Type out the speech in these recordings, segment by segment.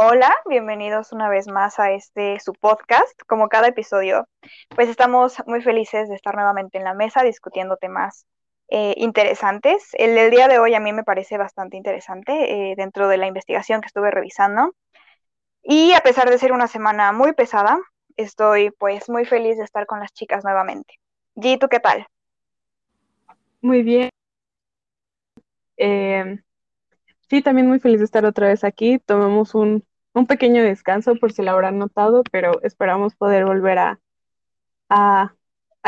Hola, bienvenidos una vez más a este su podcast. Como cada episodio, pues estamos muy felices de estar nuevamente en la mesa discutiendo temas eh, interesantes. El del día de hoy a mí me parece bastante interesante eh, dentro de la investigación que estuve revisando. Y a pesar de ser una semana muy pesada, estoy pues muy feliz de estar con las chicas nuevamente. G, ¿tú qué tal? Muy bien. Eh, sí, también muy feliz de estar otra vez aquí. Tomamos un un pequeño descanso por si lo habrán notado, pero esperamos poder volver a, a,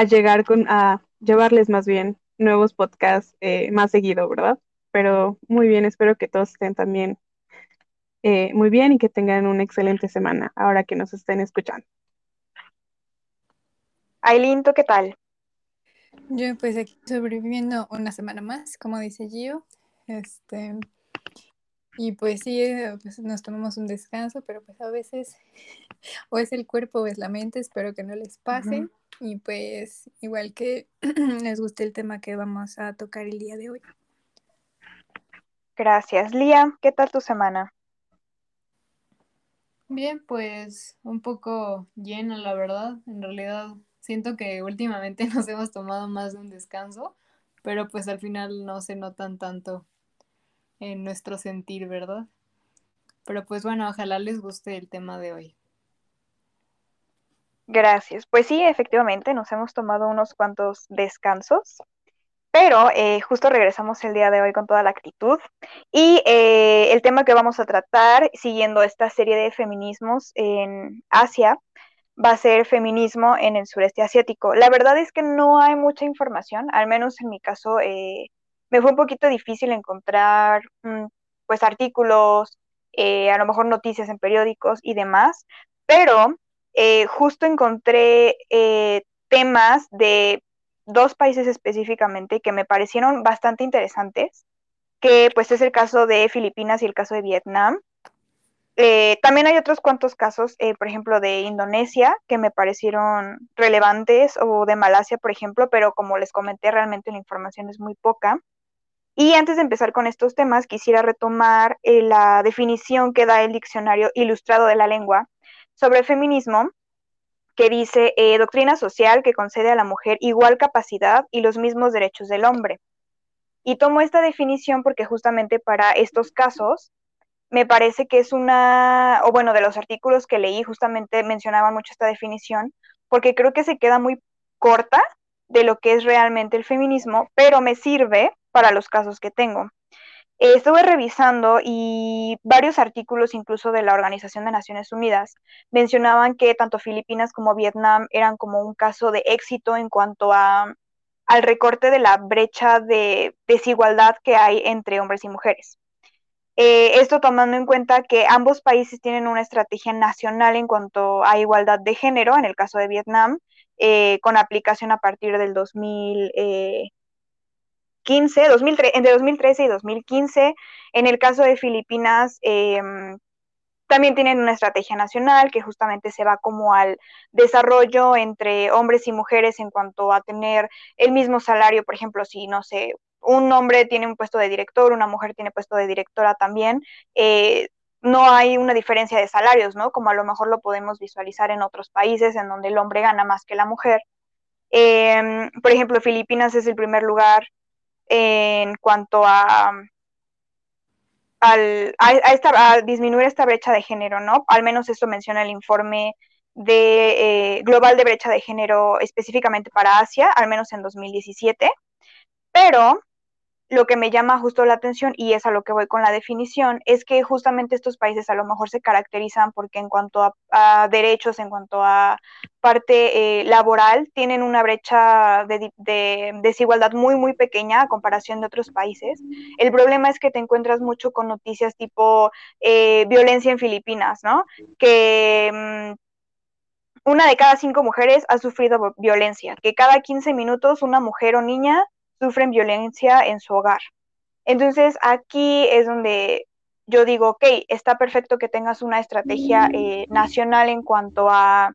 llegar con, a llevarles más bien nuevos podcasts eh, más seguido, ¿verdad? Pero muy bien, espero que todos estén también eh, muy bien y que tengan una excelente semana ahora que nos estén escuchando. Aileen, ¿tú qué tal? Yo pues aquí sobreviviendo una semana más, como dice Gio. Este, y pues sí, eh, pues nos tomamos un descanso, pero pues a veces o es el cuerpo o es la mente, espero que no les pase. Y pues igual que les guste el tema que vamos a tocar el día de hoy. Gracias. Lía, ¿qué tal tu semana? Bien, pues un poco llena, la verdad. En realidad siento que últimamente nos hemos tomado más de un descanso, pero pues al final no se notan tanto en nuestro sentir, ¿verdad? Pero pues bueno, ojalá les guste el tema de hoy. Gracias. Pues sí, efectivamente, nos hemos tomado unos cuantos descansos, pero eh, justo regresamos el día de hoy con toda la actitud. Y eh, el tema que vamos a tratar, siguiendo esta serie de feminismos en Asia, va a ser feminismo en el sureste asiático. La verdad es que no hay mucha información, al menos en mi caso, eh, me fue un poquito difícil encontrar mm, pues artículos, eh, a lo mejor noticias en periódicos y demás, pero eh, justo encontré eh, temas de dos países específicamente que me parecieron bastante interesantes, que pues es el caso de Filipinas y el caso de Vietnam. también hay otros cuantos casos, por ejemplo, de Indonesia, que me parecieron relevantes, o de Malasia, por ejemplo, pero como les comenté, realmente la información es muy poca. Y antes de empezar con estos temas, quisiera retomar eh, la definición que da el Diccionario Ilustrado de la Lengua sobre el feminismo, que dice eh, doctrina social que concede a la mujer igual capacidad y los mismos derechos del hombre. Y tomo esta definición porque justamente para estos casos me parece que es una, o bueno, de los artículos que leí justamente mencionaban mucho esta definición, porque creo que se queda muy corta de lo que es realmente el feminismo, pero me sirve para los casos que tengo. Estuve revisando y varios artículos, incluso de la Organización de Naciones Unidas, mencionaban que tanto Filipinas como Vietnam eran como un caso de éxito en cuanto a, al recorte de la brecha de desigualdad que hay entre hombres y mujeres. Eh, esto tomando en cuenta que ambos países tienen una estrategia nacional en cuanto a igualdad de género, en el caso de Vietnam, eh, con aplicación a partir del 2000, 2015, entre 2013 y 2015. En el caso de Filipinas, em, también tienen una estrategia nacional que justamente se va como al desarrollo entre hombres y mujeres en cuanto a tener el mismo salario, por ejemplo, si no sé, un hombre tiene un puesto de director, una mujer tiene puesto de directora también, eh, no hay una diferencia de salarios, ¿no? Como a lo mejor lo podemos visualizar en otros países en donde el hombre gana más que la mujer. Em, por ejemplo, Filipinas es el primer lugar en cuanto a, al, a, disminuir esta brecha de género, ¿no? Al menos eso menciona el informe de eh, global de brecha de género específicamente para Asia, al menos en 2017. Pero lo que me llama justo la atención, y es a lo que voy con la definición, es que justamente estos países a lo mejor se caracterizan porque en cuanto a, derechos, en cuanto a parte eh, laboral, tienen una brecha de, desigualdad muy, muy pequeña a comparación de otros países. El problema es que te encuentras mucho con noticias tipo eh, violencia en Filipinas, ¿no? Que mm, una de cada cinco mujeres ha sufrido violencia, que cada 15 minutos una mujer o niña sufren violencia en su hogar. Entonces aquí es donde yo digo, ok, está perfecto que tengas una estrategia eh, nacional en cuanto a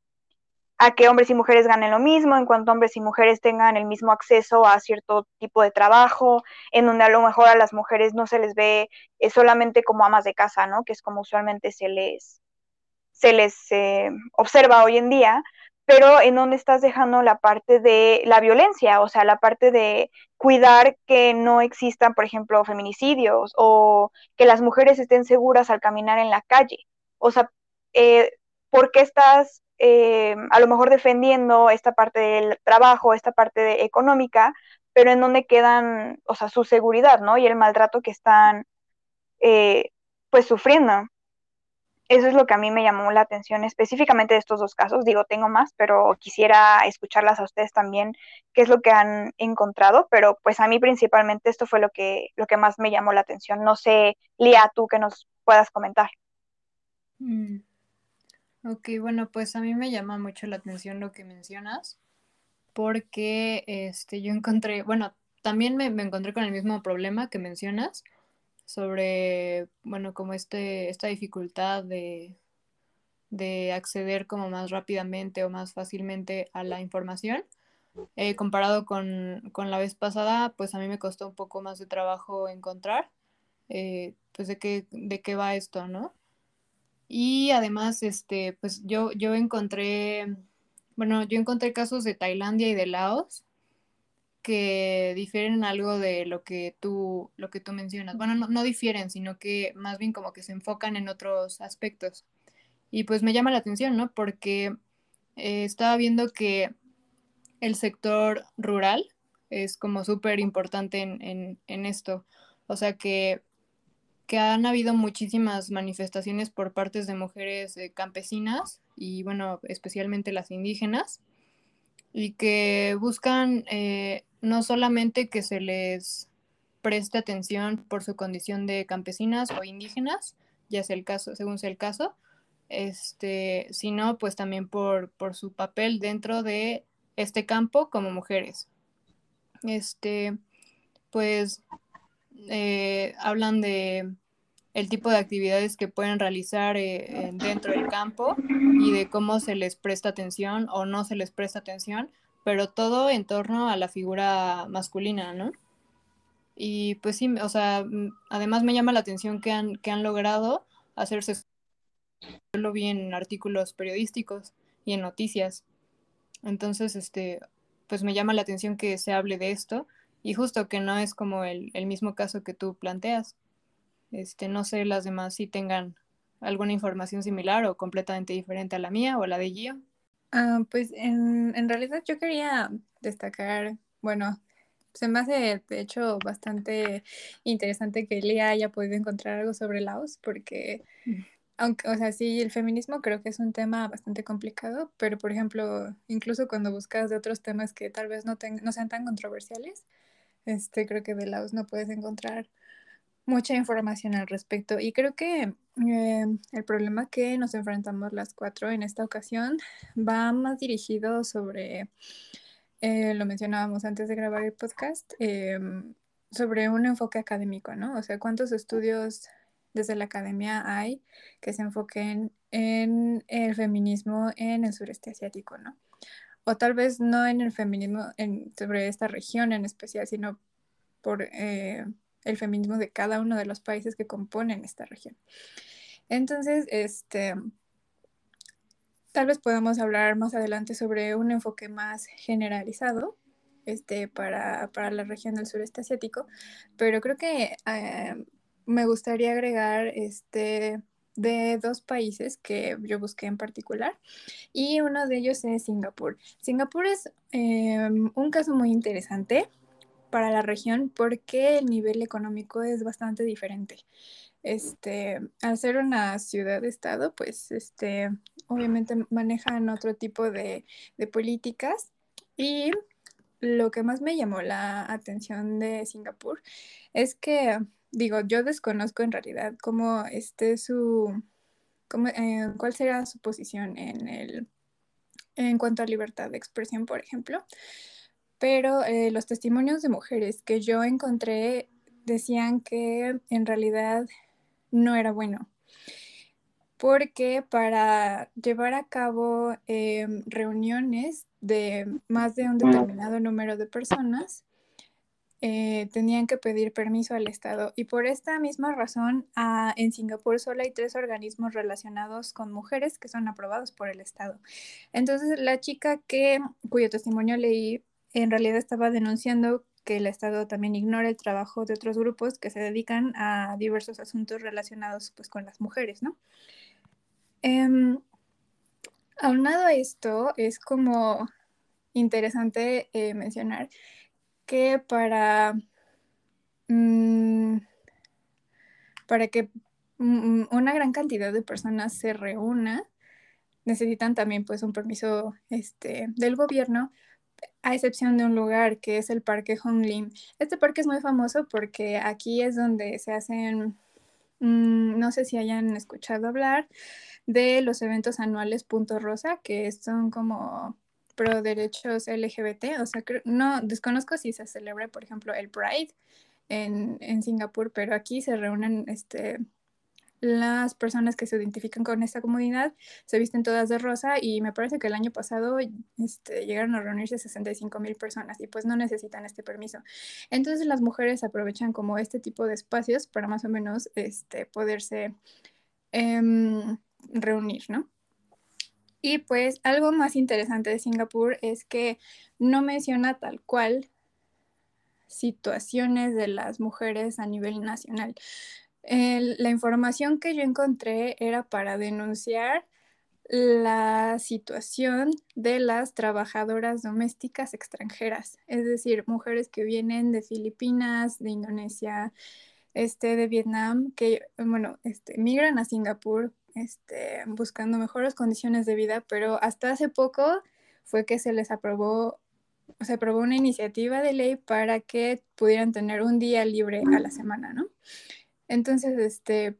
a que hombres y mujeres ganen lo mismo, en cuanto hombres y mujeres tengan el mismo acceso a cierto tipo de trabajo, en donde a lo mejor a las mujeres no se les ve eh, solamente como amas de casa, ¿no? Que es como usualmente se les, se les eh, observa hoy en día, pero en donde estás dejando la parte de la violencia, o sea, la parte de cuidar que no existan, por ejemplo, feminicidios o que las mujeres estén seguras al caminar en la calle. O sea, eh, ¿por qué estás eh, a lo mejor defendiendo esta parte del trabajo, esta parte económica, pero en donde quedan, o sea, su seguridad, ¿no? Y el maltrato que están, eh, pues, sufriendo. Eso es lo que a mí me llamó la atención específicamente de estos dos casos. Digo, tengo más, pero quisiera escucharlas a ustedes también, qué es lo que han encontrado, pero pues a mí principalmente esto fue lo que, lo que más me llamó la atención. No sé, Lía, tú que nos puedas comentar. Mm. Ok, bueno, pues a mí me llama mucho la atención lo que mencionas, porque este, yo encontré, bueno, también me, encontré con el mismo problema que mencionas sobre, bueno, como este, esta dificultad de, de acceder como más rápidamente o más fácilmente a la información. Eh, comparado con, la vez pasada, pues a mí me costó un poco más de trabajo encontrar, eh, pues de qué, de qué va esto, ¿no? Y además, este, pues yo, yo encontré, bueno, yo encontré casos de Tailandia y de Laos que difieren algo de lo que tú, lo que tú mencionas. Bueno, no, difieren, sino que más bien como que se enfocan en otros aspectos. Y pues me llama la atención, ¿no? Porque eh, estaba viendo que el sector rural es como súper importante en, en, esto. O sea que que han habido muchísimas manifestaciones por partes de mujeres eh, campesinas y bueno, especialmente las indígenas, y que buscan eh, no solamente que se les preste atención por su condición de campesinas o indígenas, ya sea el caso, según sea el caso, este, sino pues también por, por su papel dentro de este campo como mujeres. Este, pues eh, hablan de el tipo de actividades que pueden realizar eh, dentro del campo y de cómo se les presta atención o no se les presta atención, pero todo en torno a la figura masculina, ¿no? Y pues sí, o sea, además me llama la atención que han, que han logrado hacerse, lo vi en artículos periodísticos y en noticias. Entonces, este, pues me llama la atención que se hable de esto y justo que no es como el, mismo caso que tú planteas. Este, no sé las demás si tengan alguna información similar o completamente diferente a la mía o a la de Gio. Ah, pues en, en realidad yo quería destacar, bueno, se me hace de hecho bastante interesante que Lía haya podido encontrar algo sobre Laos, porque mm. aunque, o sea, sí, el feminismo creo que es un tema bastante complicado, pero por ejemplo, incluso cuando buscas de otros temas que tal vez no, no sean tan controversiales, este, creo que de Laos no puedes encontrar mucha información al respecto. Y creo que eh, el problema que nos enfrentamos las cuatro en esta ocasión va más dirigido sobre, eh, lo mencionábamos antes de grabar el podcast, em, sobre un enfoque académico, ¿no? O sea, ¿cuántos estudios desde la academia hay que se enfoquen en el feminismo en el sureste asiático, ¿no? O tal vez no en el feminismo en, sobre esta región en especial, sino por eh, el feminismo de cada uno de los países que componen esta región. Entonces, este, tal vez podamos hablar más adelante sobre un enfoque más generalizado este, para, la región del sureste asiático, pero creo que eh, me gustaría agregar este, de dos países que yo busqué en particular y uno de ellos es Singapur. Singapur es eh, un caso muy interesante para la región porque el nivel económico es bastante diferente. Este, al ser una ciudad-estado, pues este, obviamente manejan otro tipo de, políticas y lo que más me llamó la atención de Singapur es que, digo, yo desconozco en realidad cómo esté su, cómo, eh, cuál será su posición en, el, en cuanto a libertad de expresión, por ejemplo, pero eh, los testimonios de mujeres que yo encontré decían que en realidad no era bueno, porque para llevar a cabo em, reuniones de más de un determinado número de personas, eh, tenían que pedir permiso al Estado. Y por esta misma razón, ah, en Singapur solo hay tres organismos relacionados con mujeres que son aprobados por el Estado. Entonces, la chica que, cuyo testimonio leí, en realidad estaba denunciando que el Estado también ignora el trabajo de otros grupos que se dedican a diversos asuntos relacionados pues, con las mujeres, ¿no? Eh, aunado a esto, es como interesante eh, mencionar que para, mm, para que mm, una gran cantidad de personas se reúna, necesitan también pues un permiso este, del gobierno, a excepción de un lugar que es el Parque Hong Lim. Este parque es muy famoso porque aquí es donde se hacen, mm, no sé si hayan escuchado hablar de los eventos anuales Punto Rosa, que son como pro derechos LGBT, o sea, no desconozco si se celebra, por ejemplo, el Pride en Singapur, pero aquí se reúnen este, las personas que se identifican con esta comunidad, se visten todas de rosa y me parece que el año pasado este, llegaron a reunirse 65 mil personas y pues no necesitan este permiso. Entonces las mujeres aprovechan como este tipo de espacios para más o menos este, poderse em, reunir, ¿no? Y pues algo más interesante de Singapur es que no menciona tal cual situaciones de las mujeres a nivel nacional. La información que yo encontré era para denunciar la situación de las trabajadoras domésticas extranjeras, es decir, mujeres que vienen de Filipinas, de Indonesia, este, de Vietnam, que, bueno, este, migran a Singapur este, buscando mejores condiciones de vida, pero hasta hace poco fue que se les aprobó, se aprobó una iniciativa de ley para que pudieran tener un día libre a la semana, ¿no? Entonces, este,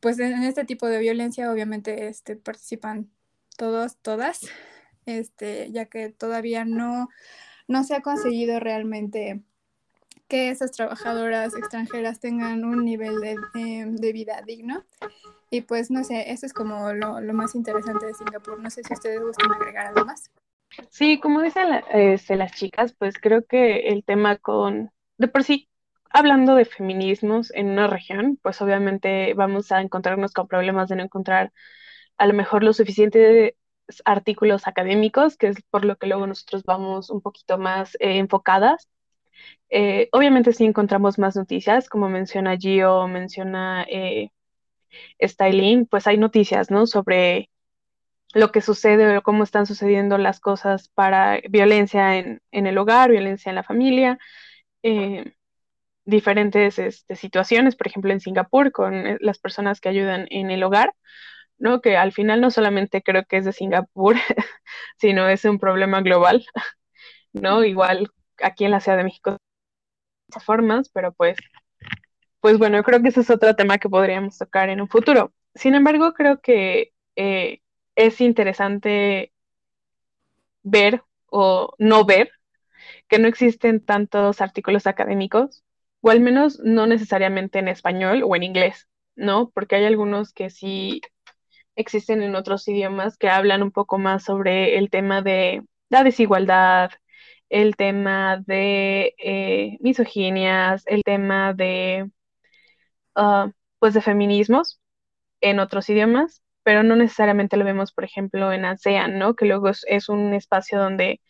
pues en este tipo de violencia obviamente este, participan todos, todas, este, ya que todavía no, no se ha conseguido realmente que esas trabajadoras extranjeras tengan un nivel de, de vida digno. Y pues no sé, eso es como lo, más interesante de Singapur. No sé si ustedes gustan agregar algo más. Sí, como dicen este, las chicas, pues creo que el tema con, de por sí, hablando de feminismos en una región, pues obviamente vamos a encontrarnos con problemas de no encontrar a lo mejor lo suficiente artículos académicos, que es por lo que luego nosotros vamos un poquito más eh, enfocadas. Eh, obviamente sí encontramos más noticias, como menciona Gio, menciona eh, Styling, pues hay noticias, ¿no? Sobre lo que sucede o cómo están sucediendo las cosas para violencia en, el hogar, violencia en la familia, diferentes este, situaciones, por ejemplo, en Singapur, con eh, las personas que ayudan en el hogar, ¿no? Que al final no solamente creo que es de Singapur, sino es un problema global, ¿no? Igual aquí en la Ciudad de México, de formas, pero pues pues bueno, yo creo que ese es otro tema que podríamos tocar en un futuro. Sin embargo, creo que eh, es interesante ver o no ver que no existen tantos artículos académicos, o al menos no necesariamente en español o en inglés, ¿no? Porque hay algunos que sí existen en otros idiomas que hablan un poco más sobre el tema de la desigualdad, el tema de eh, misoginias, el tema de Ah, pues de feminismos en otros idiomas, pero no necesariamente lo vemos, por ejemplo, en ASEAN, ¿no? Que luego es, un espacio donde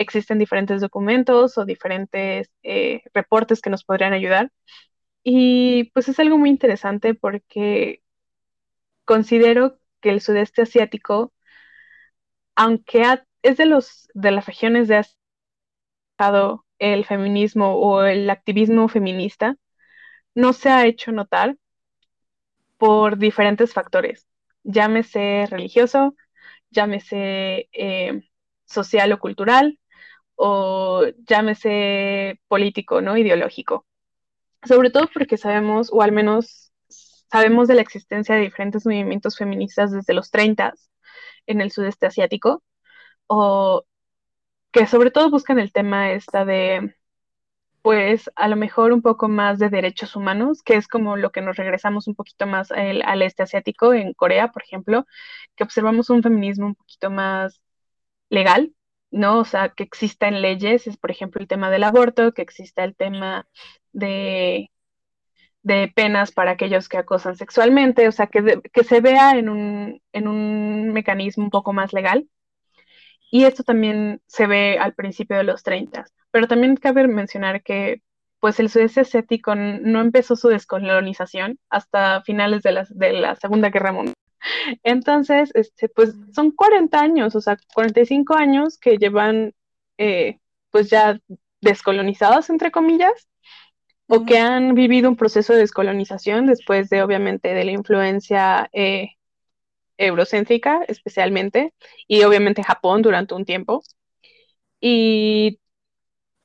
existen diferentes documentos o diferentes eh, reportes que nos podrían ayudar. Y pues es algo muy interesante porque considero que el sudeste asiático, aunque es de los de las regiones de Asia el feminismo o el activismo feminista, no se ha hecho notar por diferentes factores, llámese religioso, llámese eh, social o cultural, o llámese político, ¿no? Ideológico. Sobre todo porque sabemos, o al menos sabemos de la existencia de diferentes movimientos feministas desde los 30 en el sudeste asiático, o que sobre todo buscan el tema esta de pues a lo mejor un poco más de derechos humanos, que es como lo que nos regresamos un poquito más al, al este asiático, en Corea, por ejemplo, que observamos un feminismo un poquito más legal, ¿no? O sea, que existan leyes, es por ejemplo el tema del aborto, que exista el tema de, de penas para aquellos que acosan sexualmente, o sea, que, que se vea en un, en un mecanismo un poco más legal. Y esto también se ve al principio de los 30. Pero también cabe mencionar que pues el sudeste asiático no empezó su descolonización hasta finales de la, de la Segunda Guerra Mundial. Entonces, este, pues son 40 años, o sea, 45 años que llevan eh, pues ya descolonizados, entre comillas, o que han vivido un proceso de descolonización después de, obviamente, de la influencia eh, eurocéntrica, especialmente, y obviamente Japón durante un tiempo. Y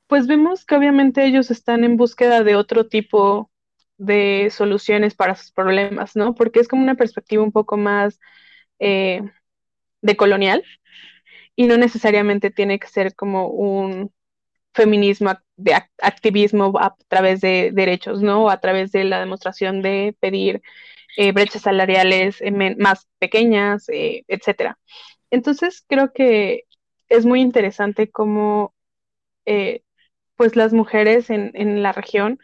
pues vemos que obviamente ellos están en búsqueda de otro tipo de soluciones para sus problemas, ¿no? Porque es como una perspectiva un poco más eh, de colonial y no necesariamente tiene que ser como un feminismo de activismo a través de derechos, ¿no? A través de la demostración de pedir eh, brechas salariales eh, más pequeñas, etcétera. Entonces creo que es muy interesante cómo pues las mujeres en, en la región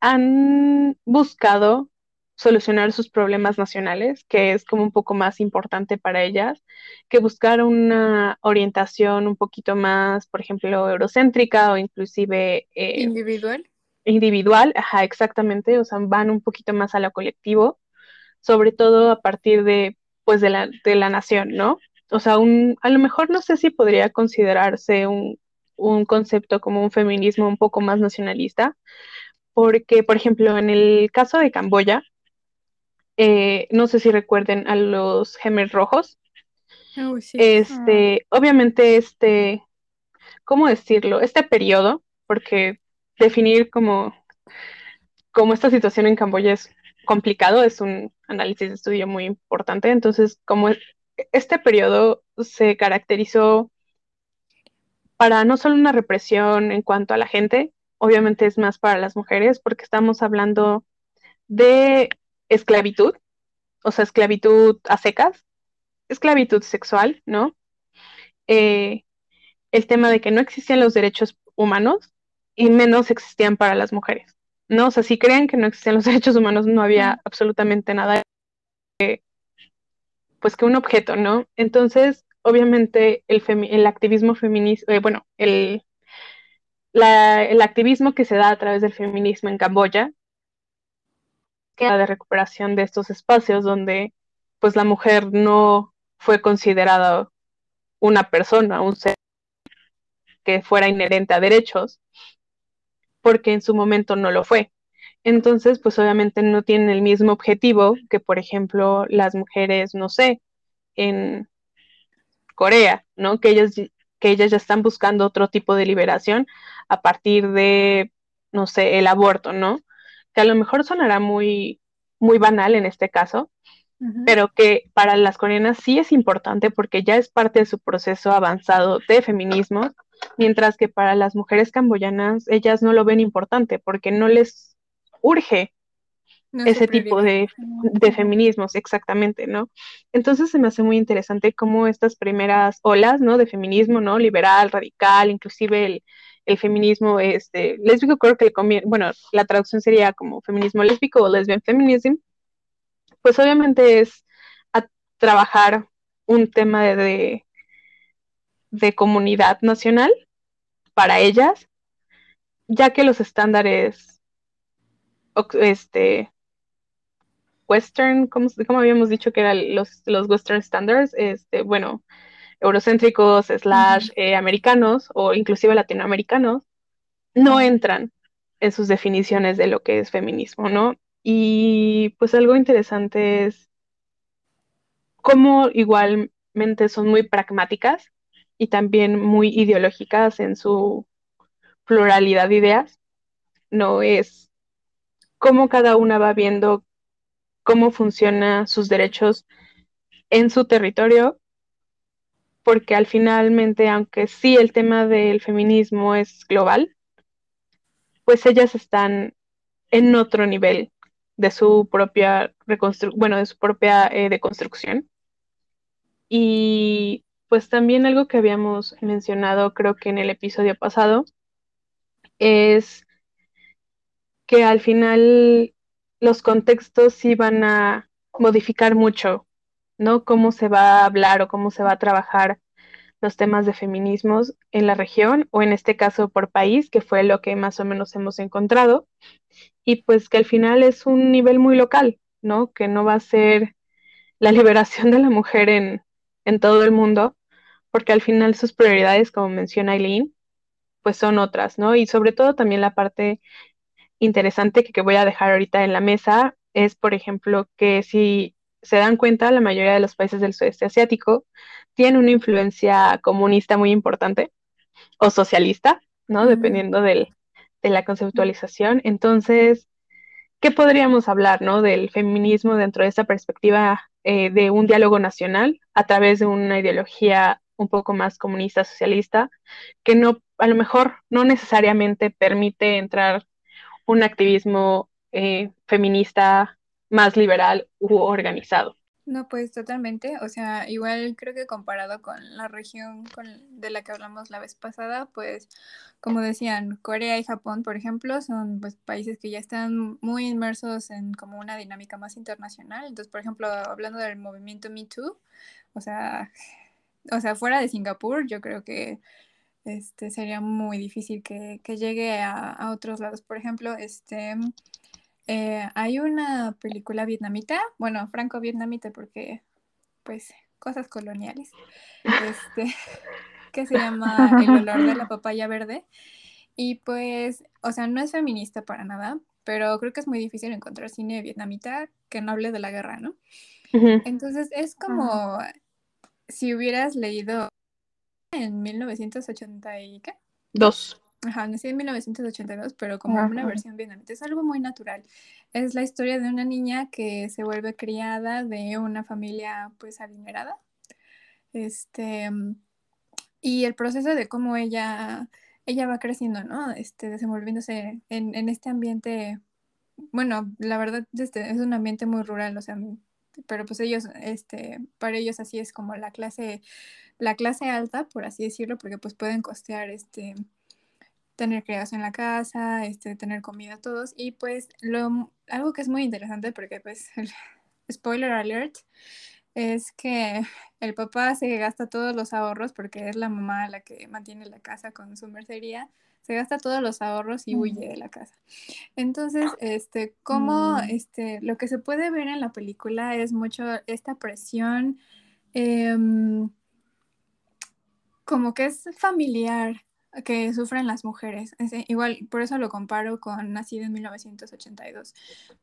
han buscado solucionar sus problemas nacionales, que es como un poco más importante para ellas, que buscar una orientación un poquito más, por ejemplo, eurocéntrica o inclusive... Eh, individual. Individual, ajá, exactamente, o sea, van un poquito más a lo colectivo, sobre todo a partir de, pues, de la, de la nación, ¿no? O sea, un, a lo mejor no sé si podría considerarse un, un concepto como un feminismo un poco más nacionalista, porque, por ejemplo, en el caso de Camboya, eh, no sé si recuerden a los gemelos rojos. Este, obviamente, este, ¿cómo decirlo? Este periodo, porque definir como, como esta situación en Camboya es complicado, es un análisis de estudio muy importante. Entonces, como este periodo se caracterizó para no solo una represión en cuanto a la gente, obviamente es más para las mujeres porque estamos hablando de esclavitud, o sea, esclavitud a secas, esclavitud sexual, ¿no? Eh, el tema de que no existían los derechos humanos y menos existían para las mujeres, ¿no? O sea, si creen que no existían los derechos humanos, no había absolutamente nada pues que un objeto, ¿no? Entonces, obviamente, el, el activismo feminista, eh, bueno, el, el activismo que se da a través del feminismo en Camboya, que de recuperación de estos espacios donde pues la mujer no fue considerada una persona, un ser que fuera inherente a derechos, porque en su momento no lo fue. Entonces, pues obviamente no tienen el mismo objetivo que, por ejemplo, las mujeres, no sé, en Corea, ¿no? Que ellas, que ellas ya están buscando otro tipo de liberación a partir de, no sé, el aborto, ¿no? Que a lo mejor sonará muy, muy banal en este caso, pero que para las coreanas sí es importante porque ya es parte de su proceso avanzado de feminismo, mientras que para las mujeres camboyanas ellas no lo ven importante porque no les urge ese tipo de, de, feminismos, exactamente, ¿no? Entonces se me hace muy interesante cómo estas primeras olas, ¿no? De feminismo, ¿no? Liberal, radical, inclusive el, el feminismo este, lésbico, creo que bueno, la traducción sería como feminismo lésbico o lesbian feminism, pues obviamente es a trabajar un tema de, de, comunidad nacional para ellas, ya que los estándares este western, como, habíamos dicho que eran los, los western standards, este, bueno, eurocéntricos, slash eh, americanos o inclusive latinoamericanos, no entran en sus definiciones de lo que es feminismo, ¿no? Y pues algo interesante es cómo igualmente son muy pragmáticas y también muy ideológicas en su pluralidad de ideas, no es cómo cada una va viendo cómo funcionan sus derechos en su territorio porque al finalmente, aunque sí el tema del feminismo es global, pues ellas están en otro nivel de su propia reconstrucción, bueno, de su propia eh, deconstrucción. Y pues también algo que habíamos mencionado, creo que en el episodio pasado, es que al final los contextos van a modificar mucho, ¿no? Cómo se va a hablar o cómo se va a trabajar los temas de feminismos en la región o en este caso por país, que fue lo que más o menos hemos encontrado, y pues que al final es un nivel muy local, ¿no? Que no va a ser la liberación de la mujer en, en todo el mundo, porque al final sus prioridades, como menciona Eileen, pues son otras, ¿no? Y sobre todo también la parte interesante que, que voy a dejar ahorita en la mesa es, por ejemplo, que si se dan cuenta, la mayoría de los países del sudeste asiático tienen una influencia comunista muy importante o socialista, ¿no? Dependiendo del, de la conceptualización. Entonces, ¿qué podríamos hablar, ¿no? Del feminismo dentro de esta perspectiva eh, de un diálogo nacional a través de una ideología un poco más comunista, socialista, que no, a lo mejor no necesariamente permite entrar un activismo eh, feminista más liberal u organizado. No, pues totalmente. O sea, igual creo que comparado con la región de la que hablamos la vez pasada, pues como decían, Corea y Japón, por ejemplo, son pues, países que ya están muy inmersos en como una dinámica más internacional. Entonces, por ejemplo, hablando del movimiento Me Too, o sea, o sea, fuera de Singapur, yo creo que este, sería muy difícil que, llegue a, a, otros lados. Por ejemplo, este, eh, hay una película vietnamita, bueno, franco-vietnamita porque, pues, cosas coloniales, este, que se llama El olor de la papaya verde. Y pues, o sea, no es feminista para nada, pero creo que es muy difícil encontrar cine vietnamita que no hable de la guerra, ¿no? Entonces es como si hubieras leído en 1980 y qué? Dos. Ajá, nací en 1982, pero como una versión vietnamita. Es algo muy natural. Es la historia de una niña que se vuelve criada de una familia pues adinerada. Este, y el proceso de cómo ella, ella va creciendo, ¿no? Este, desenvolviéndose en, en este ambiente, bueno, la verdad este, es un ambiente muy rural, o sea, pero pues ellos, este, para ellos así es como la clase, la clase alta, por así decirlo, porque pues pueden costear este tener criados en la casa, este, tener comida todos. Y pues lo, algo que es muy interesante, porque pues, spoiler alert, es que el papá se gasta todos los ahorros, porque es la mamá la que mantiene la casa con su mercería, se gasta todos los ahorros y huye de la casa. Entonces, este, como mm. este, lo que se puede ver en la película es mucho esta presión, em, como que es familiar, que sufren las mujeres. igual, por eso lo comparo con Nacido en 1982,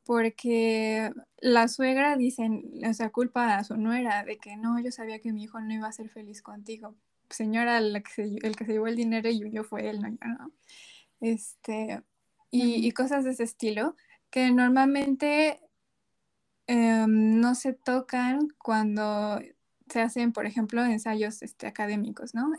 porque la suegra dicen, o sea, culpa a su nuera de que no, yo sabía que mi hijo no iba a ser feliz contigo. Señora, el que se llevó el dinero y yo fue él, no yo, ¿no? Este, y, cosas de ese estilo, que normalmente em, no se tocan cuando se hacen, por ejemplo, ensayos este, académicos, ¿no?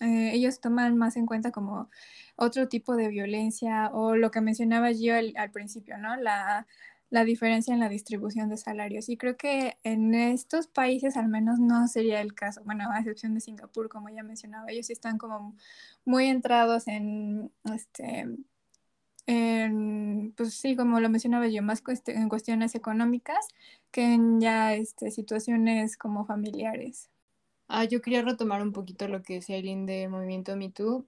Eh, ellos toman más en cuenta como otro tipo de violencia o lo que mencionaba yo al, principio, ¿no? La, la, diferencia en la distribución de salarios. Y creo que en estos países al menos no sería el caso, bueno, a excepción de Singapur, como ya mencionaba, ellos están como muy entrados en, este, pues sí, como lo mencionaba yo, más en cuestiones económicas que en ya este, situaciones como familiares. Ah, yo quería retomar un poquito lo que decía Eileen de Movimiento Me Too,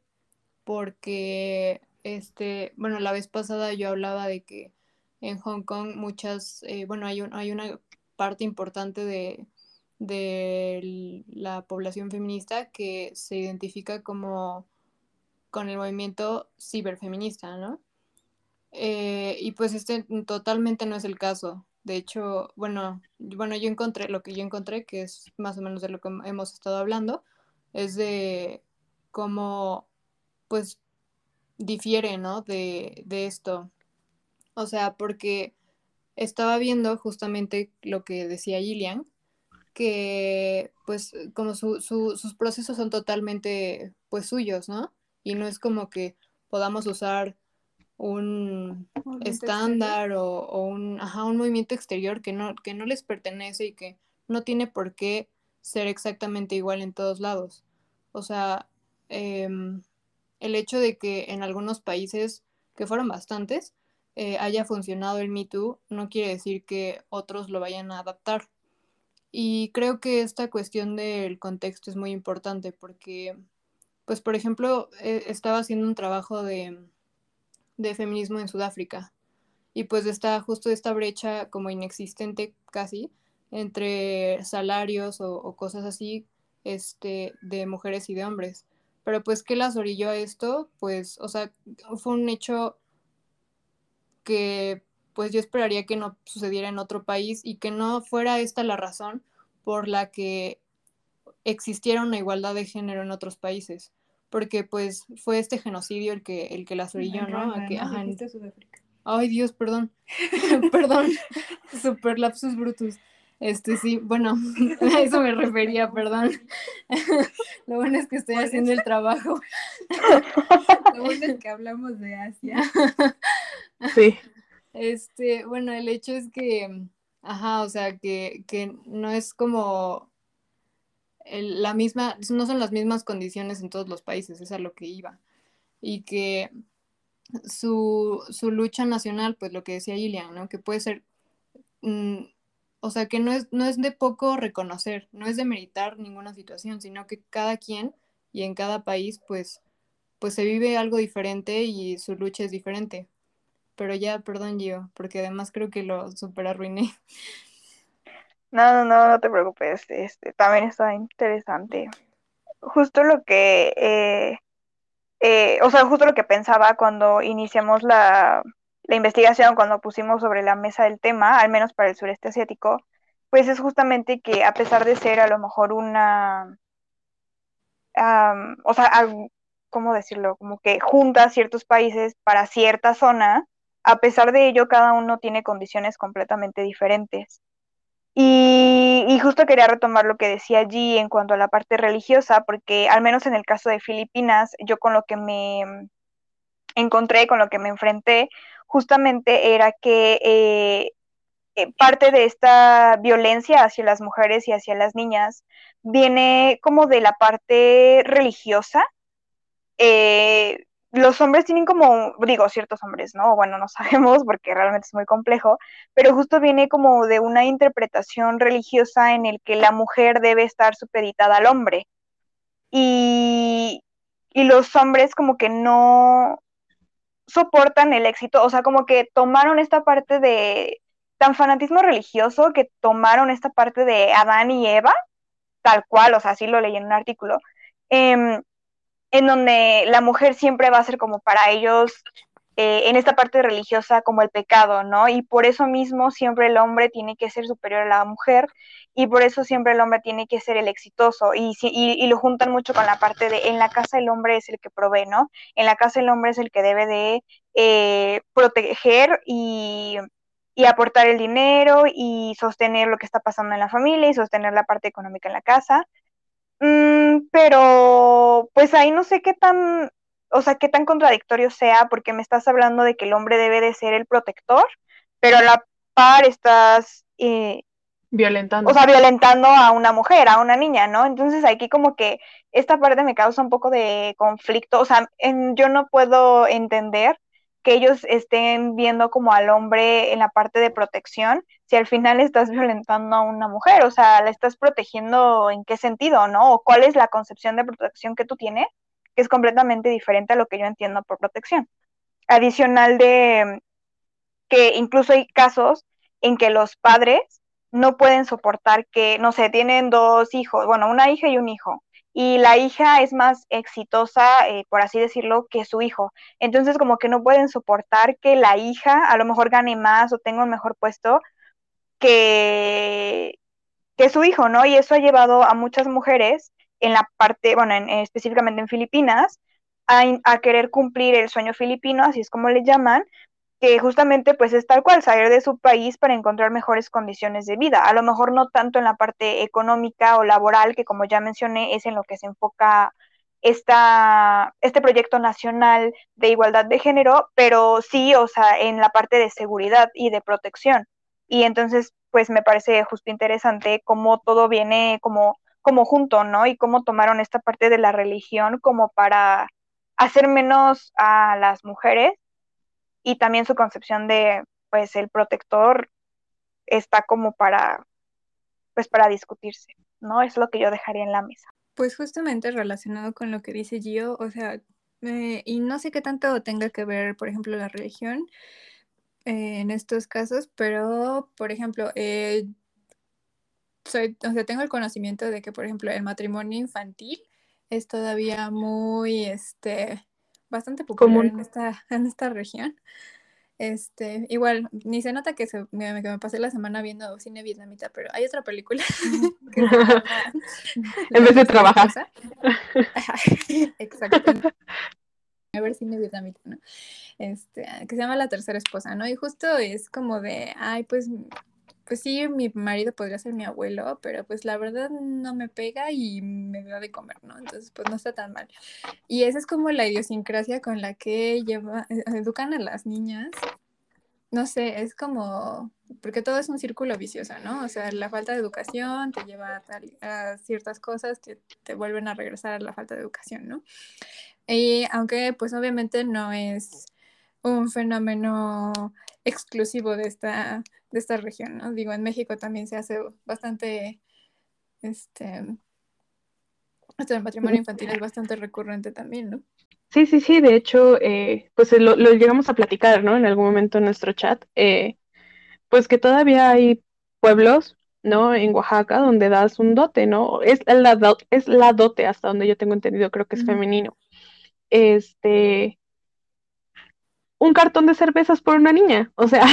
porque, este, bueno, la vez pasada yo hablaba de que en Hong Kong muchas, eh, bueno, hay, hay una parte importante de, de la población feminista que se identifica como con el movimiento ciberfeminista, ¿no? Eh, y pues este totalmente no es el caso. De hecho, bueno, bueno, yo encontré lo que yo encontré, que es más o menos de lo que hemos estado hablando, es de cómo, pues, difiere, ¿no? De, de esto. O sea, porque estaba viendo justamente lo que decía Gillian, que pues como sus procesos son totalmente pues suyos, ¿no? Y no es como que podamos usar un estándar o, un, un movimiento exterior que no, que no les pertenece y que no tiene por qué ser exactamente igual en todos lados. O sea, em, el hecho de que en algunos países, que fueron bastantes, eh, haya funcionado el Me Too, no quiere decir que otros lo vayan a adaptar. Y creo que esta cuestión del contexto es muy importante porque, pues, por ejemplo, eh, estaba haciendo un trabajo de, de feminismo en Sudáfrica y pues está justo esta brecha como inexistente casi entre salarios o, cosas así este, de mujeres y de hombres. Pero pues, ¿qué las orilló a esto? Pues, o sea, fue un hecho que pues yo esperaría que no sucediera en otro país y que no fuera esta la razón por la que existiera una igualdad de género en otros países. Porque pues fue este genocidio el que, el que las orilló, ¿no? A que, Ay Dios, perdón. perdón. Super lapsus brutus. Este sí, bueno, a eso me refería, perdón. Lo bueno es que estoy haciendo el trabajo. Lo bueno es que hablamos de Asia. Sí. Este, bueno, el hecho es que, ajá, o sea, que, no es como la misma, no son las mismas condiciones en todos los países, es a lo que iba. Y que su, su lucha nacional, pues lo que decía Gillian, ¿no? Que puede ser mm, o sea, que no es, no es de poco reconocer, no es de meritar ninguna situación, sino que cada quien y en cada país, pues, pues se vive algo diferente y su lucha es diferente. Pero ya, perdón, Gio, porque además creo que lo super arruiné. No, no, no, no te preocupes. Este, también está interesante. Justo lo que, eh, eh, o sea, justo lo que pensaba cuando iniciamos la, la investigación, cuando pusimos sobre la mesa el tema, al menos para el sureste asiático, pues es justamente que a pesar de ser a lo mejor una, o sea, ¿cómo decirlo? Como que junta ciertos países para cierta zona, a pesar de ello, cada uno tiene condiciones completamente diferentes. Y, justo quería retomar lo que decía allí en cuanto a la parte religiosa, porque al menos en el caso de Filipinas, yo con lo que me encontré, con lo que me enfrenté, justamente era que eh, eh, parte de esta violencia hacia las mujeres y hacia las niñas viene como de la parte religiosa. Eh, los hombres tienen como, digo, ciertos hombres, ¿no? Bueno, no sabemos porque realmente es muy complejo, pero justo viene como de una interpretación religiosa en el que la mujer debe estar supeditada al hombre. Y, y los hombres como que no, soportan el éxito, o sea, como que tomaron esta parte de tan fanatismo religioso que tomaron esta parte de Adán y Eva, tal cual, o sea, así lo leí en un artículo, em, en donde la mujer siempre va a ser como para ellos eh, en esta parte religiosa como el pecado, ¿no? Y por eso mismo siempre el hombre tiene que ser superior a la mujer y por eso siempre el hombre tiene que ser el exitoso y, y, lo juntan mucho con la parte de en la casa el hombre es el que provee, ¿no? En la casa el hombre es el que debe de eh, proteger y, y aportar el dinero y sostener lo que está pasando en la familia y sostener la parte económica en la casa. Mm, pero pues ahí no sé qué tan o sea, qué tan contradictorio sea, porque me estás hablando de que el hombre debe de ser el protector, pero a la par estás... Eh, violentando. O sea, violentando a una mujer, a una niña, ¿no? Entonces aquí como que esta parte me causa un poco de conflicto, o sea, yo no puedo entender que ellos estén viendo como al hombre en la parte de protección, si al final estás violentando a una mujer, o sea, la estás protegiendo en qué sentido, ¿no? O cuál es la concepción de protección que tú tienes que es completamente diferente a lo que yo entiendo por protección. Adicional de que incluso hay casos en que los padres no pueden soportar que, no sé, tienen dos hijos, bueno, una hija y un hijo, y la hija es más exitosa, eh, por así decirlo, que su hijo. Entonces, como que no pueden soportar que la hija a lo mejor gane más o tenga un mejor puesto que, que su hijo, ¿no? Y eso ha llevado a muchas mujeres en la parte, bueno, específicamente en Filipinas, a, querer cumplir el sueño filipino, así es como le llaman, que justamente pues es tal cual, salir de su país para encontrar mejores condiciones de vida. A lo mejor no tanto en la parte económica o laboral, que como ya mencioné es en lo que se enfoca esta, este proyecto nacional de igualdad de género, pero sí, o sea, en la parte de seguridad y de protección. Y entonces, pues me parece justo interesante cómo todo viene como, como junto, ¿no? Y cómo tomaron esta parte de la religión como para hacer menos a las mujeres y también su concepción de, pues, el protector está como para, pues, para discutirse, ¿no? Es lo que yo dejaría en la mesa. Pues justamente relacionado con lo que dice Gio, o sea, eh, y no sé qué tanto tenga que ver, por ejemplo, la religión eh, en estos casos, pero, por ejemplo, eh, soy, o sea, tengo el conocimiento de que, por ejemplo, el matrimonio infantil es todavía muy, este, bastante popular en esta, en esta región. Este, igual, ni se nota que, se, me, me pasé la semana viendo cine vietnamita, pero hay otra película En vez de trabajar. Exacto. A ver cine vietnamita, ¿no? Este, que se llama La Tercera Esposa, ¿no? Y justo es como de, ay, pues pues sí, mi marido podría ser mi abuelo, pero pues la verdad no me pega y me da de comer, ¿no? Entonces, pues no está tan mal. Y esa es como la idiosincrasia con la que eh, educan a las niñas. No sé, es como, porque todo es un círculo vicioso, ¿no? O sea, la falta de educación te lleva a, ciertas cosas que te vuelven a regresar a la falta de educación, ¿no? Y aunque pues obviamente no es un fenómeno exclusivo de esta, de esta región, ¿no? Digo, en México también se hace bastante, este, esto del matrimonio infantil es bastante recurrente también, ¿no? Sí, sí, sí, de hecho, eh, pues lo, llegamos a platicar, ¿no? En algún momento en nuestro chat, eh, pues que todavía hay pueblos, ¿no? En Oaxaca, donde das un dote, ¿no? Es la, es la dote, hasta donde yo tengo entendido, creo que es femenino. Este, un cartón de cervezas por una niña, o sea,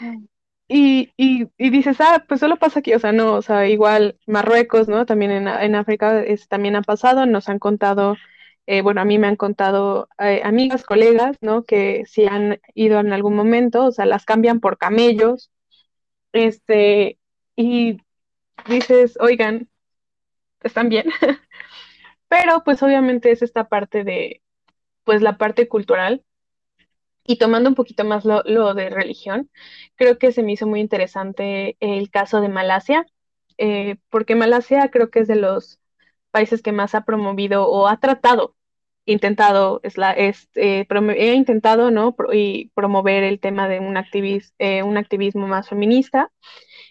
mm. y, y, y, dices, ah, pues solo pasa aquí, o sea, no, o sea, igual Marruecos, ¿no? También en, en África es, también ha pasado, nos han contado, eh, bueno, a mí me han contado eh, amigas, colegas, ¿no? Que si han ido en algún momento, o sea, las cambian por camellos, este, y dices, oigan, están bien, pero pues obviamente es esta parte de, pues la parte cultural y tomando un poquito más lo, de religión, creo que se me hizo muy interesante el caso de Malasia, eh, porque Malasia creo que es de los países que más ha promovido o ha tratado, intentado, es la, es, eh, intentado, ¿no? y promover el tema de un, eh, un activismo más feminista.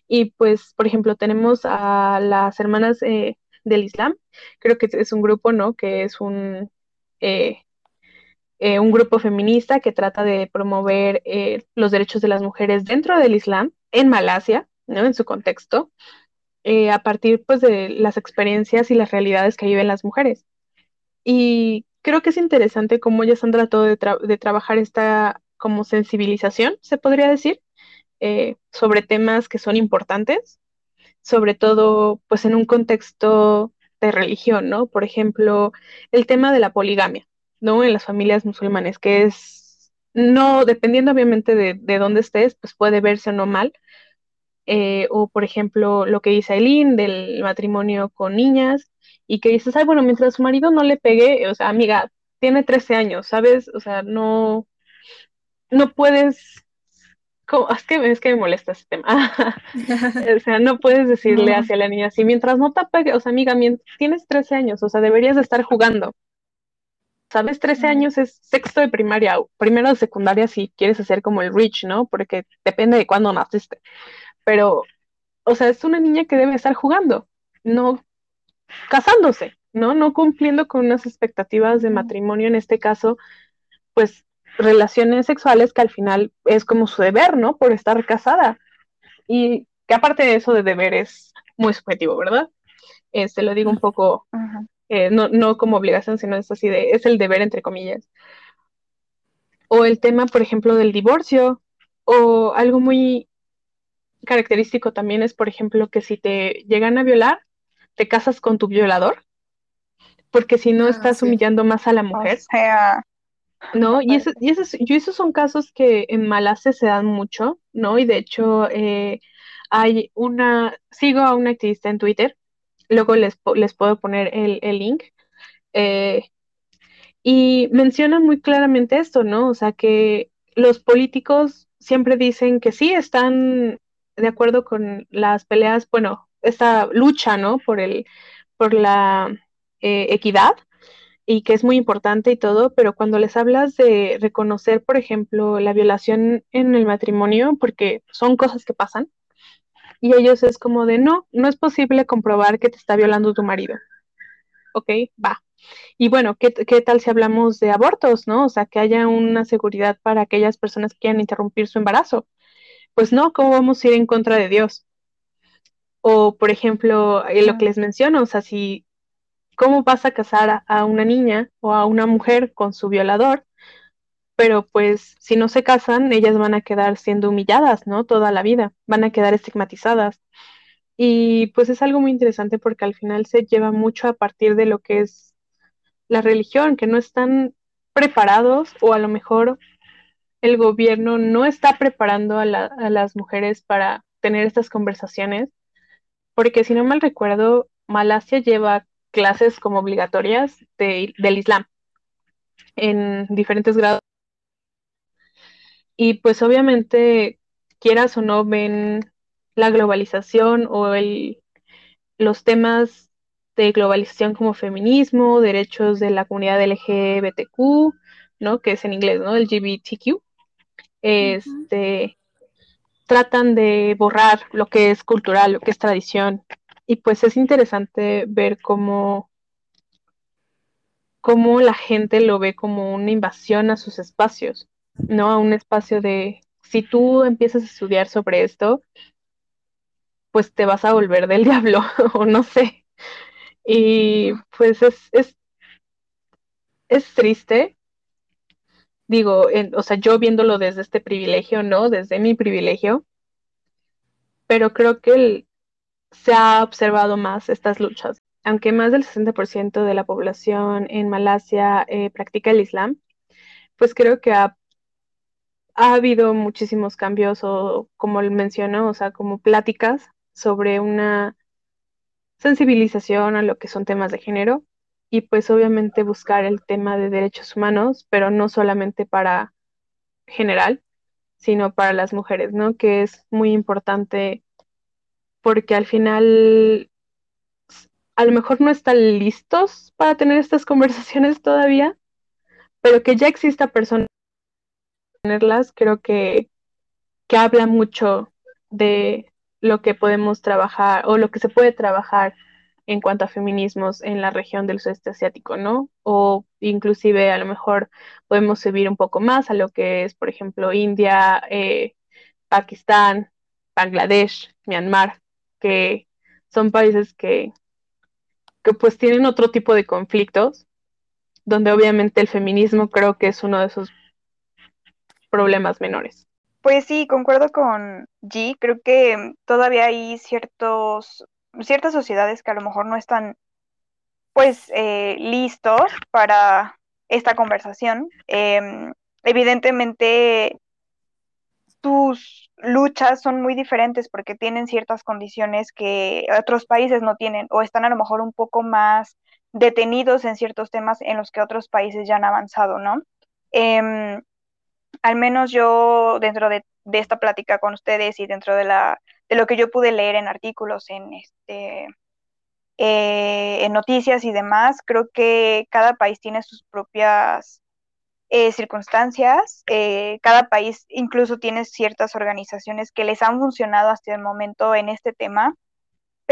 Y pues, por ejemplo, tenemos a las hermanas del Islam, creo que es un grupo, ¿no? Que es un eh, un grupo feminista que trata de promover eh, los derechos de las mujeres dentro del Islam, en Malasia, ¿no? en su contexto, eh, a partir pues, de las experiencias y las realidades que viven las mujeres. Y creo que es interesante cómo ellas han tratado de, de trabajar esta como sensibilización, se podría decir, sobre temas que son importantes, sobre todo pues en un contexto de religión, ¿no? Por ejemplo, el tema de la poligamia. ¿No? En las familias musulmanes, que es, no, dependiendo obviamente de, de dónde estés, pues puede verse o no mal. Eh, o por ejemplo, lo que dice Aileen del matrimonio con niñas, y que dices, ay, bueno, mientras su marido no le pegue, o sea, amiga, tiene 13 años, ¿sabes? O sea, no, no puedes, es que, es que me molesta ese tema. o sea, no puedes decirle hacia la niña, si mientras no te pegue, o sea, amiga, tienes 13 años, o sea, deberías de estar jugando. ¿Sabes? 13 años es sexto de primaria, primero de secundaria si quieres hacer como el rich, ¿no? Porque depende de cuándo naciste. Pero, o sea, es una niña que debe estar jugando, no casándose, ¿no? No cumpliendo con unas expectativas de matrimonio, en este caso, pues relaciones sexuales que al final es como su deber, ¿no? Por estar casada. Y que aparte de eso de deber es muy subjetivo, ¿verdad? Este, lo digo un poco eh, no, no como obligación, sino es así de, es el deber entre comillas. O el tema, por ejemplo, del divorcio, o algo muy característico también es, por ejemplo, que si te llegan a violar, te casas con tu violador, porque si no ah, estás humillando más a la mujer. ¿no? Y, y, esos, y esos son casos que en Malasia se dan mucho, ¿no? Y de hecho, eh, hay una, sigo a una activista en Twitter luego les, les puedo poner el, link, Eh, y menciona muy claramente esto, ¿no? O sea, que los políticos siempre dicen que sí están de acuerdo con las peleas, bueno, esta lucha, ¿no? Por el, por la eh, equidad y que es muy importante y todo, pero cuando les hablas de reconocer, por ejemplo, la violación en el matrimonio, porque son cosas que pasan, y ellos es como de, no, no es posible comprobar que te está violando tu marido. Ok, va, y bueno, ¿qué, tal si hablamos de abortos, no? O sea, que haya una seguridad para aquellas personas que quieran interrumpir su embarazo. Pues no, ¿cómo vamos a ir en contra de Dios? O, por ejemplo, eh, lo que les menciono, o sea, si, ¿cómo vas a casar a, una niña o a una mujer con su violador? Pero pues si no se casan, ellas van a quedar siendo humilladas, ¿no? Toda la vida, van a quedar estigmatizadas. Y pues es algo muy interesante porque al final se lleva mucho a partir de lo que es la religión, que no están preparados o a lo mejor el gobierno no está preparando a, las mujeres para tener estas conversaciones, porque si no mal recuerdo, Malasia lleva clases como obligatorias del Islam en diferentes grados. Y pues obviamente, quieras o no, ven la globalización o el, los temas de globalización como feminismo, derechos de la comunidad LGBTQ, ¿no? Que es en inglés, ¿no? LGBTQ. Este, tratan de borrar lo que es cultural, lo que es tradición. Y pues es interesante ver cómo, cómo la gente lo ve como una invasión a sus espacios, ¿no? A un espacio de, si tú empiezas a estudiar sobre esto, pues te vas a volver del diablo, o no sé. Y pues es, es, es triste, digo, o sea, yo viéndolo desde este privilegio, ¿no? Desde mi privilegio, pero creo que se ha observado más estas luchas. Aunque más del 60% de la población en Malasia eh, practica el Islam, pues creo que ha, ha habido muchísimos cambios o, como mencionó, o sea, como pláticas sobre una sensibilización a lo que son temas de género y pues obviamente buscar el tema de derechos humanos, pero no solamente para general, sino para las mujeres, ¿no? Que es muy importante porque al final a lo mejor no están listos para tener estas conversaciones todavía, pero que ya exista personas tenerlas, creo que, que habla mucho de, lo que podemos trabajar o lo que se puede trabajar en cuanto a feminismos en la región del sudeste asiático, ¿no? O inclusive a lo mejor podemos subir un poco más a lo que es, por ejemplo, India, eh, Pakistán, Bangladesh, Myanmar, que son países que, que pues tienen otro tipo de conflictos, donde obviamente el feminismo creo que es uno de esos problemas menores. Pues sí, concuerdo con G. Creo que todavía hay ciertos, ciertas sociedades que a lo mejor no están, pues, eh, listos para esta conversación. Em, evidentemente, tus luchas son muy diferentes porque tienen ciertas condiciones que otros países no tienen o están a lo mejor un poco más detenidos en ciertos temas en los que otros países ya han avanzado, ¿no? Em, al menos yo dentro de, esta plática con ustedes y dentro de, la, de lo que yo pude leer en artículos, en, este, eh, en noticias y demás, creo que cada país tiene sus propias eh, circunstancias. Eh, cada país incluso tiene ciertas organizaciones que les han funcionado hasta el momento en este tema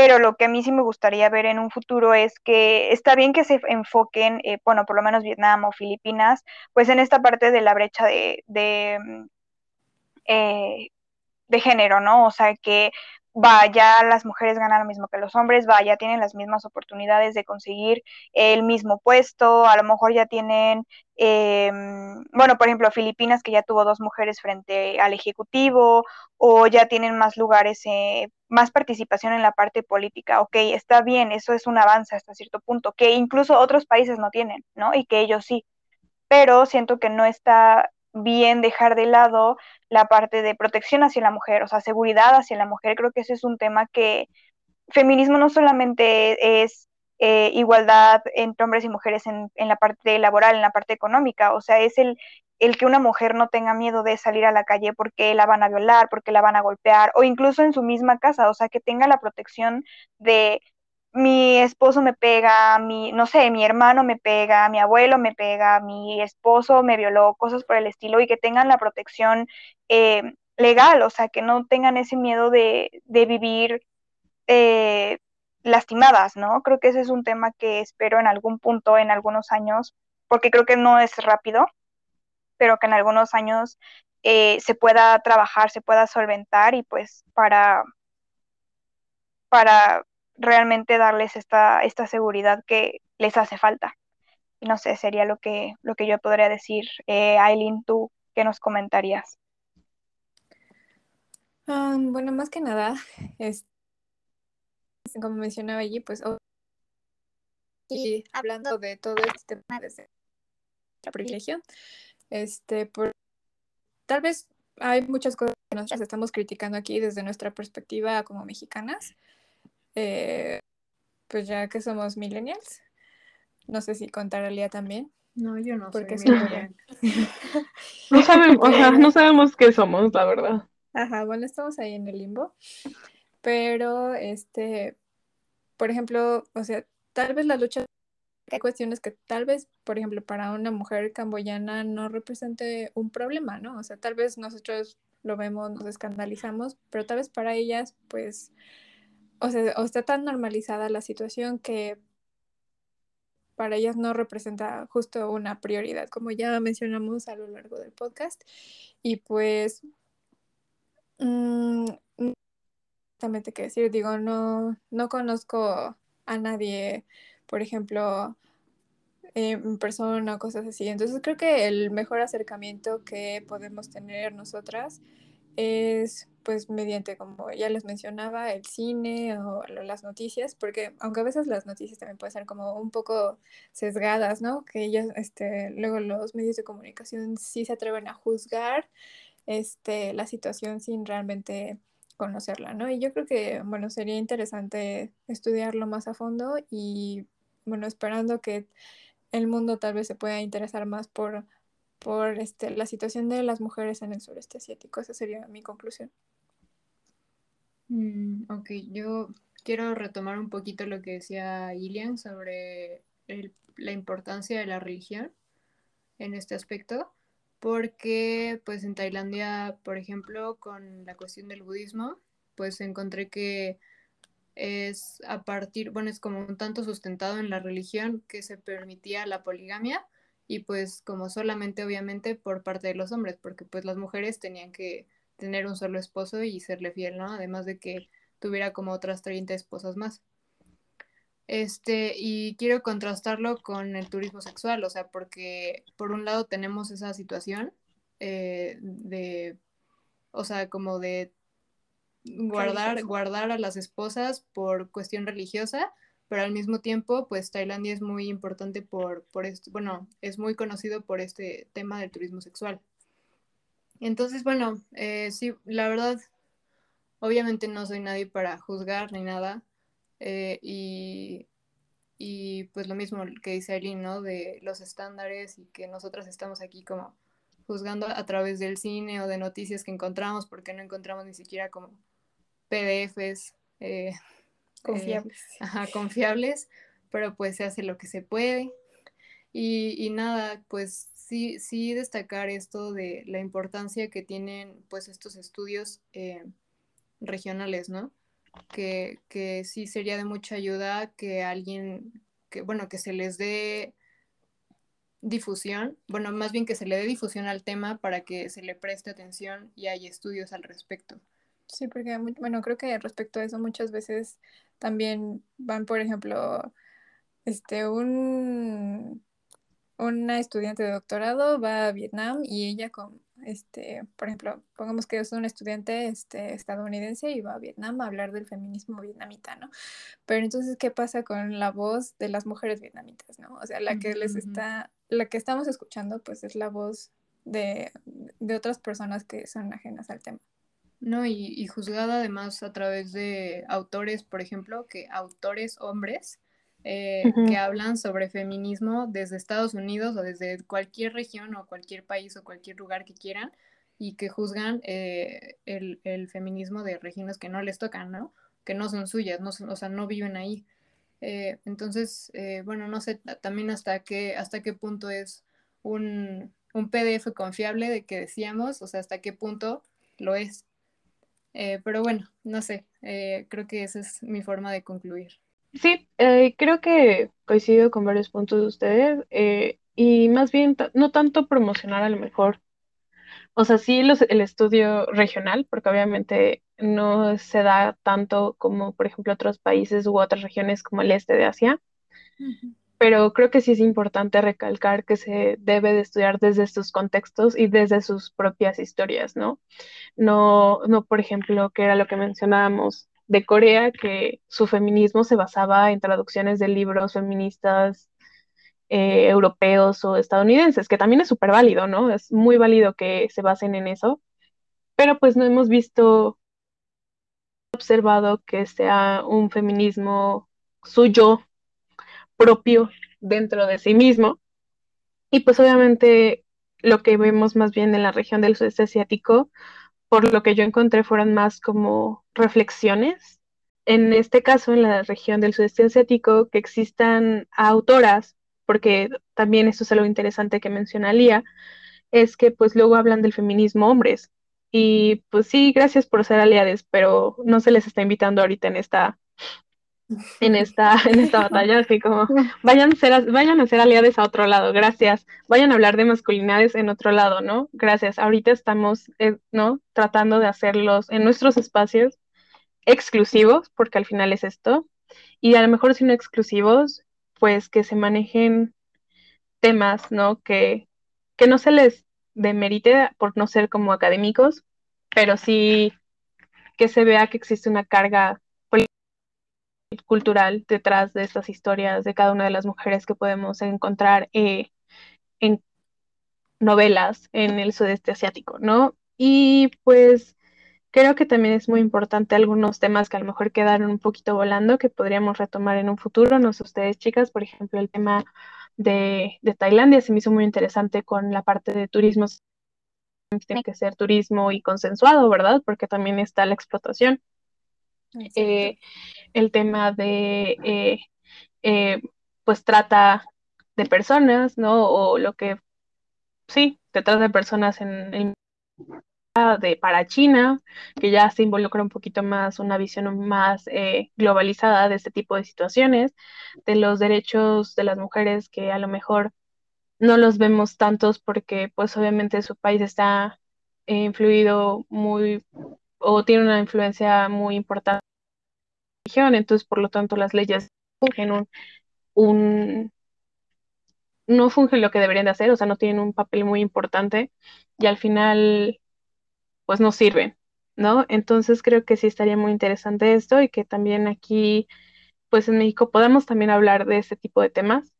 pero lo que a mí sí me gustaría ver en un futuro es que está bien que se enfoquen, eh, bueno, por lo menos Vietnam o Filipinas, pues en esta parte de la brecha de, de, mm, eh, de género, ¿no? O sea, que vaya, las mujeres ganan lo mismo que los hombres, vaya, tienen las mismas oportunidades de conseguir el mismo puesto, a lo mejor ya tienen, em, bueno, por ejemplo, Filipinas que ya tuvo dos mujeres frente al Ejecutivo, o ya tienen más lugares, eh, más participación en la parte política. Ok, está bien, eso es un avance hasta cierto punto, que incluso otros países no tienen, ¿no? Y que ellos sí. Pero siento que no está bien dejar de lado la parte de protección hacia la mujer, o sea, seguridad hacia la mujer. Creo que ese es un tema que feminismo no solamente es eh, igualdad entre hombres y mujeres en, en, la parte laboral, en la parte económica. O sea, es el, el que una mujer no tenga miedo de salir a la calle porque la van a violar, porque la van a golpear, o incluso en su misma casa, o sea, que tenga la protección de mi esposo me pega, mi, no sé, mi hermano me pega, mi abuelo me pega, mi esposo me violó, cosas por el estilo, y que tengan la protección eh, legal, o sea, que no tengan ese miedo de, de vivir eh, lastimadas, ¿no? Creo que ese es un tema que espero en algún punto, en algunos años, porque creo que no es rápido, pero que en algunos años eh, se pueda trabajar, se pueda solventar y pues para, para realmente darles esta, esta seguridad que les hace falta. Y no sé, sería lo que, lo que yo podría decir. Eh, Aileen, ¿tú qué nos comentarías? Um, bueno, más que nada, es, como mencionaba allí, pues y hablando de todo este tema desde la privilegio, este, por, tal vez hay muchas cosas que nosotros estamos criticando aquí desde nuestra perspectiva como mexicanas, eh, pues ya que somos millennials, no sé si contar a Lía también. No, yo no porque soy no sabemos, o sea, no sabemos qué somos, la verdad. Ajá, bueno, estamos ahí en el limbo. Pero, este, por ejemplo, o sea, tal vez la lucha hay cuestiones que tal vez, por ejemplo, para una mujer camboyana no represente un problema, ¿no? O sea, tal vez nosotros lo vemos, nos escandalizamos, pero tal vez para ellas, pues, o sea, o está tan normalizada la situación que para ellas no representa justo una prioridad, como ya mencionamos a lo largo del podcast. Y pues, mmm, exactamente qué decir, digo, no, no conozco a nadie, por ejemplo, en persona o cosas así. Entonces creo que el mejor acercamiento que podemos tener nosotras es pues mediante, como ya les mencionaba, el cine o las noticias, porque aunque a veces las noticias también pueden ser como un poco sesgadas, ¿no? Que ellas, este, luego los medios de comunicación sí se atreven a juzgar este, la situación sin realmente conocerla, ¿no? Y yo creo que, bueno, sería interesante estudiarlo más a fondo y, bueno, esperando que el mundo tal vez se pueda interesar más por, por este, la situación de las mujeres en el sureste asiático. Esa sería mi conclusión. Mm, ok, yo quiero retomar un poquito lo que decía Ilian sobre la importancia de la religión en este aspecto, porque pues en Tailandia, por ejemplo, con la cuestión del budismo, pues encontré que es a partir, bueno, es como un tanto sustentado en la religión que se permitía la poligamia y pues como solamente obviamente por parte de los hombres, porque pues las mujeres tenían que tener un solo esposo y serle fiel, ¿no? Además de que tuviera como otras 30 esposas más. Este, y quiero contrastarlo con el turismo sexual, o sea, porque por un lado tenemos esa situación eh, de, o sea, como de guardar, guardar a las esposas por cuestión religiosa, pero al mismo tiempo, pues Tailandia es muy importante por, por esto, bueno, es muy conocido por este tema del turismo sexual. Entonces, bueno, eh, sí, la verdad, obviamente no soy nadie para juzgar ni nada, eh, y, y, pues lo mismo que dice Aileen, ¿no? De los estándares y que nosotras estamos aquí como juzgando a través del cine o de noticias que encontramos, porque no encontramos ni siquiera como PDFs eh, confiables. Eh, ajá, confiables, pero pues se hace lo que se puede. Y, nada, pues sí, sí destacar esto de la importancia que tienen pues estos estudios eh, regionales, ¿no? Que, que, sí sería de mucha ayuda que alguien, que bueno, que se les dé difusión, bueno, más bien que se le dé difusión al tema para que se le preste atención y hay estudios al respecto. Sí, porque, bueno, creo que respecto a eso muchas veces también van, por ejemplo, este, un, una estudiante de doctorado va a Vietnam y ella con, este, por ejemplo, pongamos que es una estudiante este, estadounidense y va a Vietnam a hablar del feminismo vietnamita, ¿no? Pero entonces, ¿qué pasa con la voz de las mujeres vietnamitas, ¿no? O sea, la que les está, la que estamos escuchando, pues es la voz de, de otras personas que son ajenas al tema. No, y, y, juzgada además a través de autores, por ejemplo, que autores hombres eh, que hablan sobre feminismo desde Estados Unidos o desde cualquier región o cualquier país o cualquier lugar que quieran y que juzgan eh, el, el, feminismo de regiones que no les tocan, ¿no? Que no son suyas, no o sea, no viven ahí. Eh, entonces, bueno, no sé también hasta qué, hasta qué punto es un, un, PDF confiable de que decíamos, o sea, hasta qué punto lo es. pero bueno, no sé, creo que esa es mi forma de concluir. Sí, eh, creo que coincido con varios puntos de ustedes eh, y más bien no tanto promocionar a lo mejor, o sea, sí el estudio regional, porque obviamente no se da tanto como, por ejemplo, otros países u otras regiones como el este de Asia, pero creo que sí es importante recalcar que se debe de estudiar desde sus contextos y desde sus propias historias, ¿no? No, no, por ejemplo, que era lo que mencionábamos de Corea que su feminismo se basaba en traducciones de libros feministas eh, europeos o estadounidenses, que también es súper válido, ¿no? Es muy válido que se basen en eso, pero pues no hemos visto, observado que sea un feminismo suyo, propio, dentro de sí mismo. Y pues obviamente lo que vemos más bien en la región del sudeste asiático por lo que yo encontré fueron más como reflexiones. En este caso, en la región del sudeste asiático, que existan autoras, porque también esto es algo interesante que menciona Lía, es que pues luego hablan del feminismo hombres. Y pues sí, gracias por ser aliades, pero no se les está invitando ahorita en esta en esta, en esta batalla, así como vayan a, ser, vayan a ser aliados a otro lado, gracias, vayan a hablar de masculinidades en otro lado, ¿no? Gracias, ahorita estamos, eh, ¿no? Tratando de hacerlos en nuestros espacios exclusivos, porque al final es esto, y a lo mejor si no exclusivos, pues que se manejen temas, ¿no? Que, que no se les demerite por no ser como académicos, pero sí que se vea que existe una carga cultural detrás de estas historias de cada una de las mujeres que podemos encontrar eh, en novelas en el sudeste asiático, ¿no? Y pues creo que también es muy importante algunos temas que a lo mejor quedaron un poquito volando que podríamos retomar en un futuro, no sé ustedes chicas, por ejemplo, el tema de, de Tailandia se me hizo muy interesante con la parte de turismo, tiene que ser turismo y consensuado, ¿verdad? Porque también está la explotación. Eh, el tema de, eh, eh, pues trata de personas, ¿no? O lo que, sí, te trata de personas en, de para China, que ya se involucra un poquito más una visión más globalizada de este tipo de situaciones, de los derechos de las mujeres que a lo mejor no los vemos tantos porque pues obviamente su país está influido muy o tiene una influencia muy importante entonces por lo tanto las leyes fungen un, un, no fungen lo que deberían de hacer, o sea, no tienen un papel muy importante y al final pues no sirven, ¿no? Entonces creo que sí estaría muy interesante esto y que también aquí pues en México podamos también hablar de este tipo de temas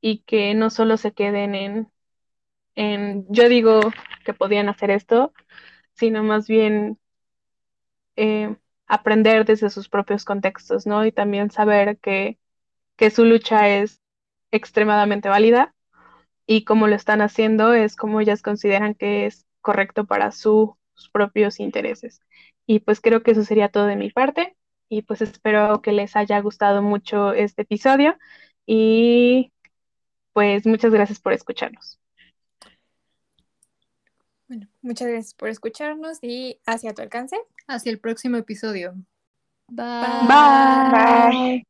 y que no solo se queden en, en yo digo que podían hacer esto, sino más bien eh, aprender desde sus propios contextos, ¿no? Y también saber que, que su lucha es extremadamente válida y como lo están haciendo es como ellas consideran que es correcto para sus propios intereses. Y pues creo que eso sería todo de mi parte y pues espero que les haya gustado mucho este episodio y pues muchas gracias por escucharnos. Bueno, muchas gracias por escucharnos y hacia tu alcance. Hacia el próximo episodio. Bye. Bye.